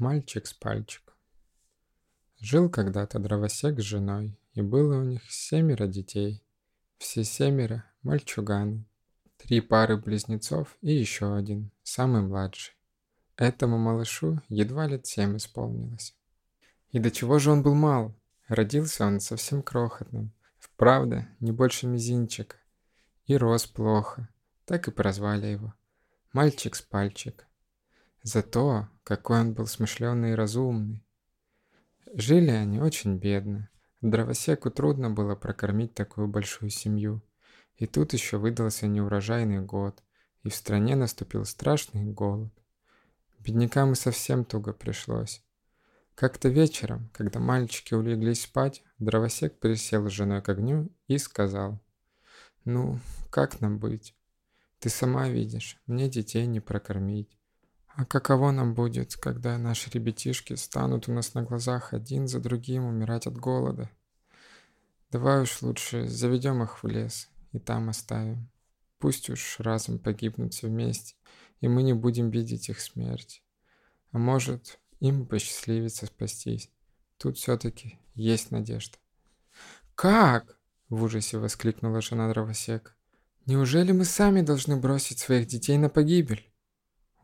Мальчик с пальчик. Жил когда-то дровосек с женой, и было у них семеро детей. Все семеро – мальчуганы. Три пары близнецов и еще один, самый младший. Этому малышу едва лет семь исполнилось. И до чего же он был мал? Родился он совсем крохотным, вправду не больше мизинчика. И рос плохо, так и прозвали его. Мальчик с пальчик. За какой он был смышленый и разумный. Жили они очень бедно. Дровосеку трудно было прокормить такую большую семью. И тут еще выдался неурожайный год, и в стране наступил страшный голод. Беднякам и совсем туго пришлось. Как-то вечером, когда мальчики улеглись спать, дровосек присел с женой к огню и сказал, «Ну, как нам быть? Ты сама видишь, мне детей не прокормить. А каково нам будет, когда наши ребятишки станут у нас на глазах один за другим умирать от голода? Давай уж лучше заведем их в лес и там оставим. Пусть уж разом погибнут все вместе, и мы не будем видеть их смерть. А может, им посчастливится спастись. Тут все-таки есть надежда. «Как?» – в ужасе воскликнула жена дровосека. «Неужели мы сами должны бросить своих детей на погибель?»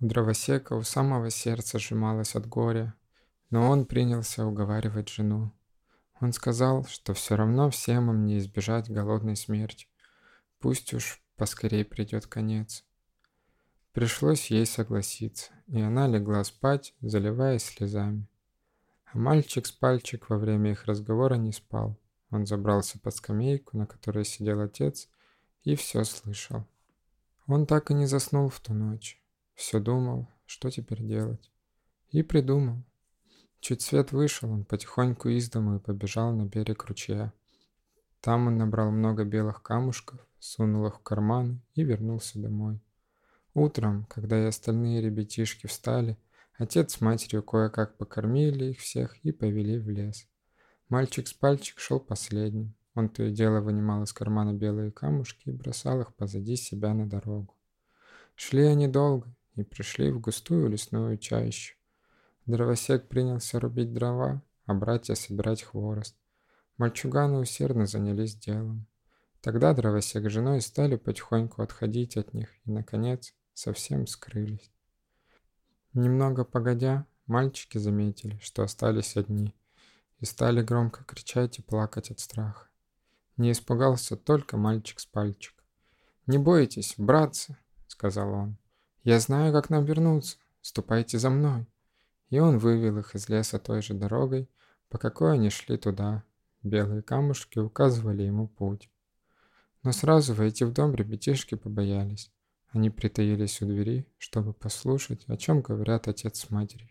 У дровосека у самого сердца сжималось от горя, но он принялся уговаривать жену. Он сказал, что все равно всем им не избежать голодной смерти. Пусть уж поскорей придет конец. Пришлось ей согласиться, и она легла спать, заливаясь слезами. А мальчик с пальчик во время их разговора не спал. Он забрался под скамейку, на которой сидел отец, и все слышал. Он так и не заснул в ту ночь. Все думал, что теперь делать. И придумал. Чуть свет вышел, он потихоньку из дому и побежал на берег ручья. Там он набрал много белых камушков, сунул их в карман и вернулся домой. Утром, когда и остальные ребятишки встали, отец с матерью кое-как покормили их всех и повели в лес. Мальчик с пальчик шел последним. Он то и дело вынимал из кармана белые камушки и бросал их позади себя на дорогу. Шли они долго, и пришли в густую лесную чащу. Дровосек принялся рубить дрова, а братья собирать хворост. Мальчуганы усердно занялись делом. Тогда дровосек с женой стали потихоньку отходить от них и, наконец, совсем скрылись. Немного погодя, мальчики заметили, что остались одни, и стали громко кричать и плакать от страха. Не испугался только мальчик с пальчик. «Не бойтесь, братцы!» — сказал он. «Я знаю, как нам вернуться. Ступайте за мной». И он вывел их из леса той же дорогой, по какой они шли туда. Белые камушки указывали ему путь. Но сразу войти в дом ребятишки побоялись. Они притаились у двери, чтобы послушать, о чем говорят отец с матерью.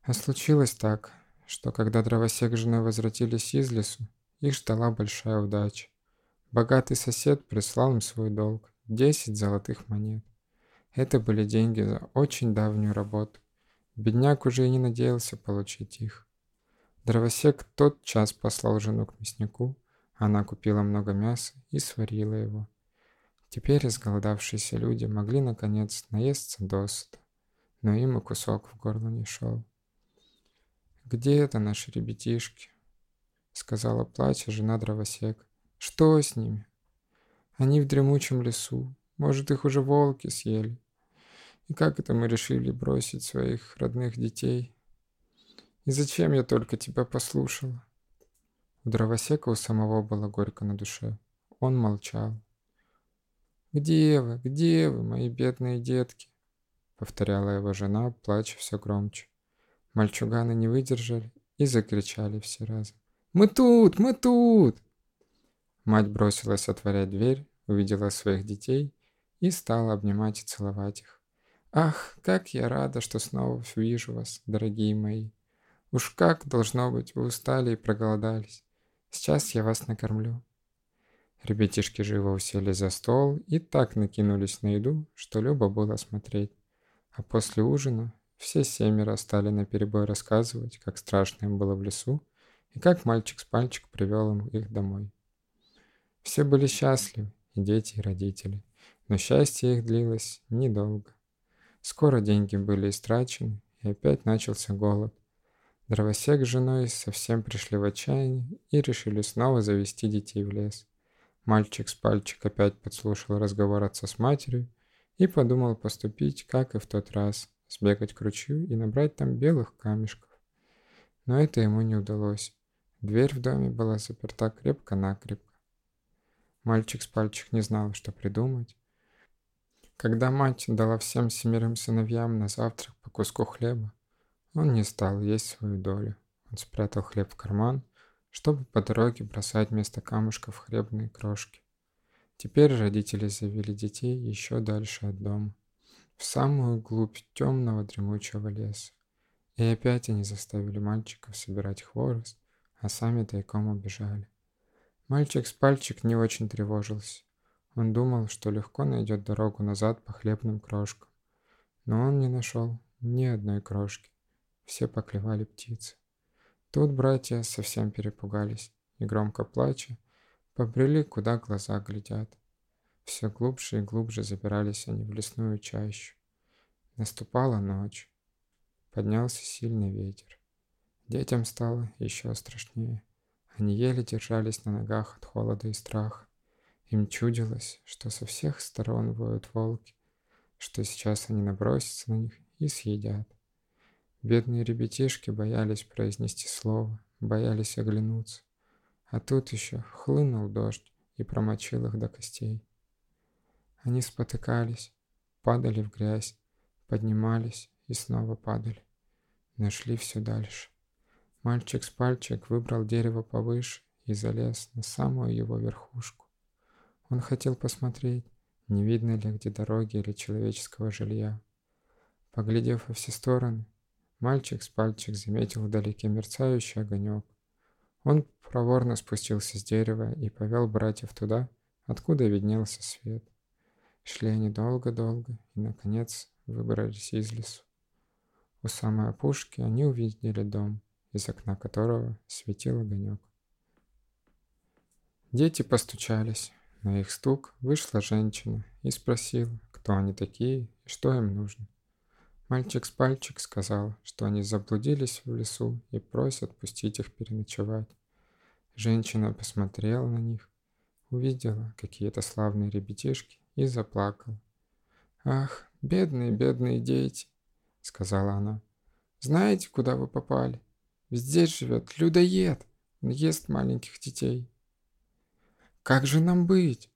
А случилось так, что когда дровосек с женой возвратились из лесу, их ждала большая удача. Богатый сосед прислал им свой долг – 10 золотых монет. Это были деньги за очень давнюю работу. Бедняк уже и не надеялся получить их. Дровосек тот час послал жену к мяснику, она купила много мяса и сварила его. Теперь изголодавшиеся люди могли наконец наесться досыта, но им и кусок в горло не шел. «Где это наши ребятишки?» — сказала плача жена дровосек. «Что с ними? Они в дремучем лесу. Может, их уже волки съели. И как это мы решили бросить своих родных детей? И зачем я только тебя послушала? У дровосека у самого было горько на душе. Он молчал. «Где вы? Где вы, мои бедные детки?» Повторяла его жена, плача все громче. Мальчуганы не выдержали и закричали все разом. «Мы тут! Мы тут!» Мать бросилась отворять дверь, увидела своих детей и стала обнимать и целовать их. Ах, как я рада, что снова вижу вас, дорогие мои. Уж как, должно быть, вы устали и проголодались. Сейчас я вас накормлю. Ребятишки живо усели за стол и так накинулись на еду, что любо было смотреть. А после ужина все семеро стали наперебой рассказывать, как страшно им было в лесу и как мальчик с пальчик привел им их домой. Все были счастливы, и дети, и родители, но счастье их длилось недолго. Скоро деньги были истрачены, и опять начался голод. Дровосек с женой совсем пришли в отчаяние и решили снова завести детей в лес. Мальчик с пальчик опять подслушал разговор отца с матерью и подумал поступить, как и в тот раз, сбегать к ручью и набрать там белых камешков. Но это ему не удалось. Дверь в доме была заперта крепко-накрепко. Мальчик с пальчик не знал, что придумать. Когда мать дала всем семерым сыновьям на завтрак по куску хлеба, он не стал есть свою долю. Он спрятал хлеб в карман, чтобы по дороге бросать вместо камушков хлебные крошки. Теперь родители завели детей еще дальше от дома, в самую глубь темного дремучего леса. И опять они заставили мальчиков собирать хворост, а сами тайком убежали. Мальчик с пальчик не очень тревожился. Он думал, что легко найдет дорогу назад по хлебным крошкам. Но он не нашел ни одной крошки. Все поклевали птицы. Тут братья совсем перепугались и, громко плача, побрели, куда глаза глядят. Все глубже и глубже забирались они в лесную чащу. Наступала ночь. Поднялся сильный ветер. Детям стало еще страшнее. Они еле держались на ногах от холода и страха. Им чудилось, что со всех сторон воют волки, что сейчас они набросятся на них и съедят. Бедные ребятишки боялись произнести слово, боялись оглянуться. А тут еще хлынул дождь и промочил их до костей. Они спотыкались, падали в грязь, поднимались и снова падали. Нашли все дальше. Мальчик с пальчик выбрал дерево повыше и залез на самую его верхушку. Он хотел посмотреть, не видно ли где дороги или человеческого жилья. Поглядев во все стороны, мальчик с пальчик заметил вдалеке мерцающий огонек. Он проворно спустился с дерева и повел братьев туда, откуда виднелся свет. Шли они долго-долго и, наконец, выбрались из лесу. У самой опушки они увидели дом – из окна которого светил огонек. Дети постучались. На их стук вышла женщина и спросила, кто они такие и что им нужно. Мальчик с пальчик сказал, что они заблудились в лесу и просят пустить их переночевать. Женщина посмотрела на них, увидела какие-то славные ребятишки и заплакала. «Ах, бедные, бедные дети!» — сказала она. «Знаете, куда вы попали? Здесь живет людоед. Он ест маленьких детей. Как же нам быть?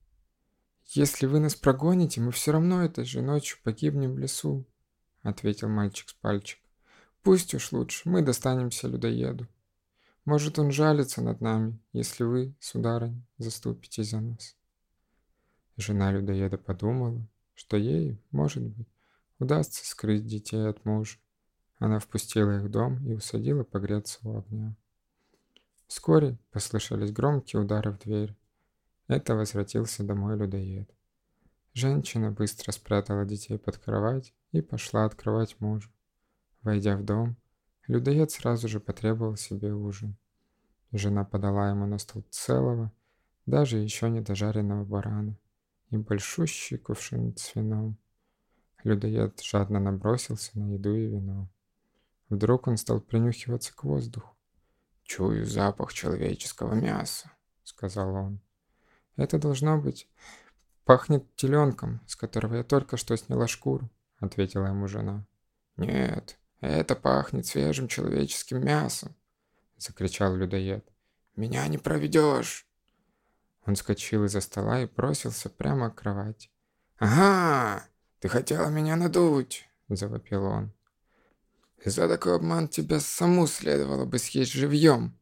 Если вы нас прогоните, мы все равно этой же ночью погибнем в лесу, ответил мальчик с пальчик. Пусть уж лучше, мы достанемся людоеду. Может, он жалится над нами, если вы, сударыня, заступитесь за нас. Жена людоеда подумала, что ей, может быть, удастся скрыть детей от мужа. Она впустила их в дом и усадила погреться у огня. Вскоре послышались громкие удары в дверь. Это возвратился домой людоед. Женщина быстро спрятала детей под кровать и пошла открывать мужу. Войдя в дом, людоед сразу же потребовал себе ужин. Жена подала ему на стол целого, даже еще не дожаренного барана и большущий кувшин с вином. Людоед жадно набросился на еду и вино. Вдруг он стал принюхиваться к воздуху. «Чую запах человеческого мяса», — сказал он. «Это должно быть... Пахнет теленком, с которого я только что сняла шкуру», — ответила ему жена. «Нет, это пахнет свежим человеческим мясом», — закричал людоед. «Меня не проведешь!» Он скочил из-за стола и бросился прямо к кровати. «Ага, ты хотела меня надуть!» — завопил он. За такой обман тебя саму следовало бы съесть живьем.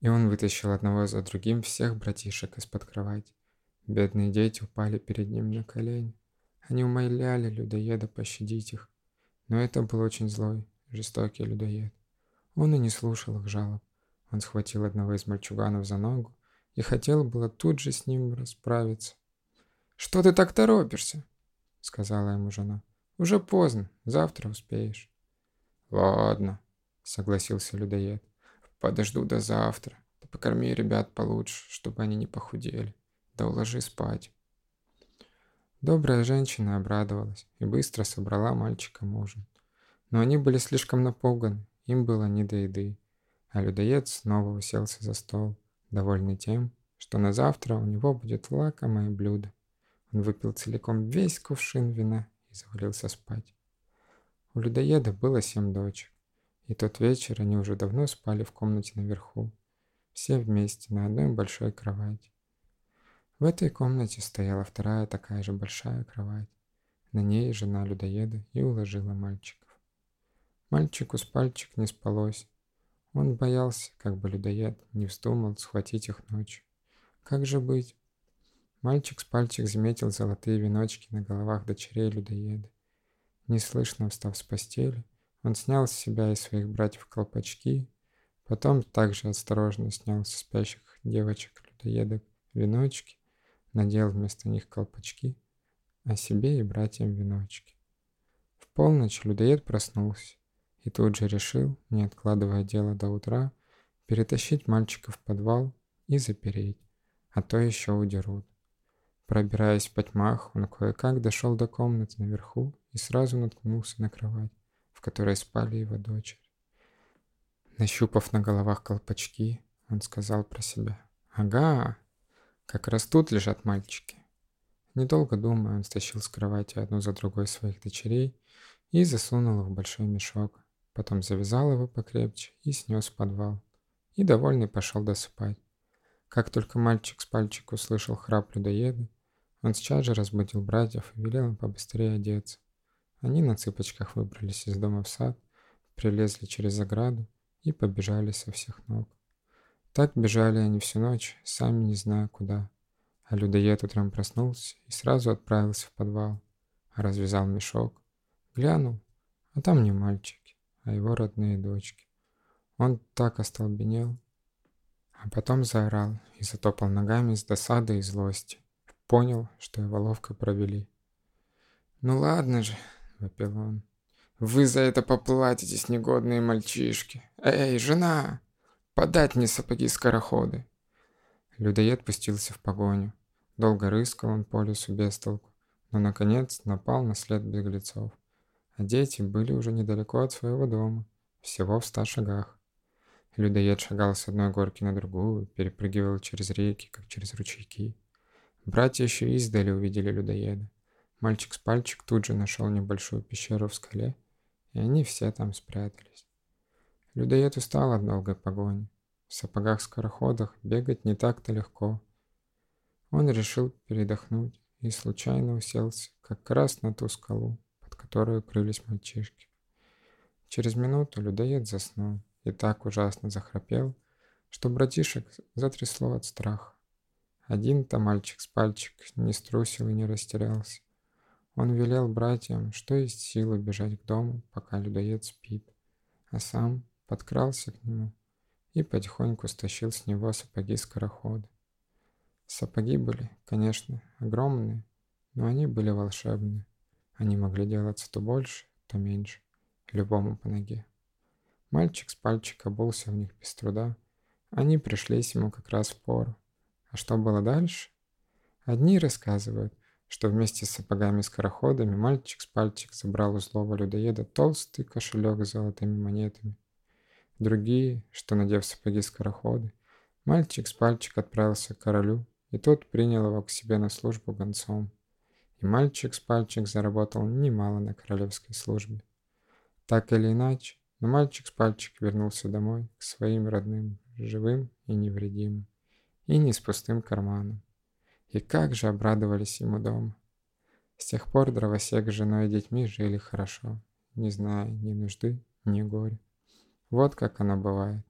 И он вытащил одного за другим всех братишек из-под кровати. Бедные дети упали перед ним на колени. Они умоляли людоеда пощадить их. Но это был очень злой, жестокий людоед. Он и не слушал их жалоб. Он схватил одного из мальчуганов за ногу и хотел было тут же с ним расправиться. «Что ты так торопишься?» — сказала ему жена. «Уже поздно, завтра успеешь». «Ладно», — согласился людоед. подожду до завтра. Покорми ребят получше, чтобы они не похудели. Да уложи спать. Добрая женщина обрадовалась и быстро собрала мальчикам ужин. Но они были слишком напуганы, им было не до еды. А людоед снова уселся за стол, довольный тем, что на завтра у него будет лакомое блюдо. Он выпил целиком весь кувшин вина и завалился спать. У людоеда было семь дочек, и тот вечер они уже давно спали в комнате наверху, все вместе на одной большой кровати. В этой комнате стояла вторая такая же большая кровать. На ней жена людоеда и уложила мальчиков. Мальчику с пальчик не спалось. Он боялся, как бы людоед не вздумал схватить их ночью. Как же быть? Мальчик с пальчик заметил золотые веночки на головах дочерей людоеда. Неслышно встав с постели, он снял с себя и своих братьев колпачки, потом также осторожно снял со спящих девочек-людоедок веночки, надел вместо них колпачки, а себе и братьям веночки. В полночь людоед проснулся и тут же решил, не откладывая дело до утра, перетащить мальчика в подвал и запереть а то еще удерут. Пробираясь по тьмах, он кое-как дошел до комнаты наверху и сразу наткнулся на кровать, в которой спали его дочери. Нащупав на головах колпачки, он сказал про себя. «Ага, как раз тут лежат мальчики». Недолго думая, он стащил с кровати одну за другой своих дочерей и засунул их в большой мешок. Потом завязал его покрепче и снес в подвал. И довольный пошел досыпать. Как только мальчик с пальчик услышал храп людоеда, он сейчас же разбудил братьев и велел им побыстрее одеться. Они на цыпочках выбрались из дома в сад, прилезли через ограду и побежали со всех ног. Так бежали они всю ночь, сами не зная куда. А людоед утром проснулся и сразу отправился в подвал, а развязал мешок. Глянул, а там не мальчики, а его родные дочки. Он так остолбенел, а потом заорал и затопал ногами с досады и злости. Понял, что его ловко провели. «Ну ладно же», — вопил он. «Вы за это поплатитесь, негодные мальчишки! Эй, жена! Подать мне сапоги-скороходы!» Людоед пустился в погоню. Долго рыскал он по лесу без толку, но, наконец, напал на след беглецов. А дети были уже недалеко от своего дома, всего в ста шагах. Людоед шагал с одной горки на другую, перепрыгивал через реки, как через ручейки. Братья еще издали увидели людоеда. Мальчик с пальчик тут же нашел небольшую пещеру в скале, и они все там спрятались. Людоед устал от долгой погони. В сапогах-скороходах бегать не так-то легко. Он решил передохнуть и случайно уселся как раз на ту скалу, под которой укрылись мальчишки. Через минуту людоед заснул и так ужасно захрапел, что братишек затрясло от страха. Один-то мальчик с пальчик не струсил и не растерялся. Он велел братьям, что есть силы бежать к дому, пока людоед спит, а сам подкрался к нему и потихоньку стащил с него сапоги скорохода. Сапоги были, конечно, огромные, но они были волшебные. Они могли делаться то больше, то меньше, любому по ноге. Мальчик с пальчика обулся в них без труда. Они пришлись ему как раз в пору. А что было дальше? Одни рассказывают, что вместе с сапогами-скороходами мальчик с пальчик забрал у злого людоеда толстый кошелек с золотыми монетами. Другие, что, надев сапоги-скороходы, мальчик с пальчик отправился к королю, и тот принял его к себе на службу гонцом. И мальчик с пальчик заработал немало на королевской службе. Так или иначе, но мальчик с пальчик вернулся домой, к своим родным, живым и невредимым, и не с пустым карманом. И как же обрадовались ему дома. С тех пор дровосек с женой и детьми жили хорошо, не зная ни нужды, ни горя. Вот как оно бывает.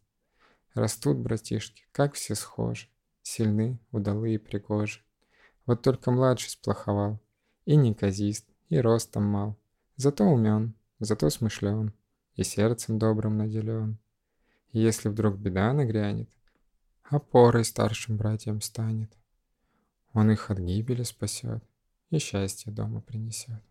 Растут братишки, как все схожи, сильны, удалые пригожи. Вот только младший сплоховал, и неказист, и ростом мал, зато умен, зато смышлен и сердцем добрым наделен. И если вдруг беда нагрянет, опорой старшим братьям станет. Он их от гибели спасет и счастье дома принесет.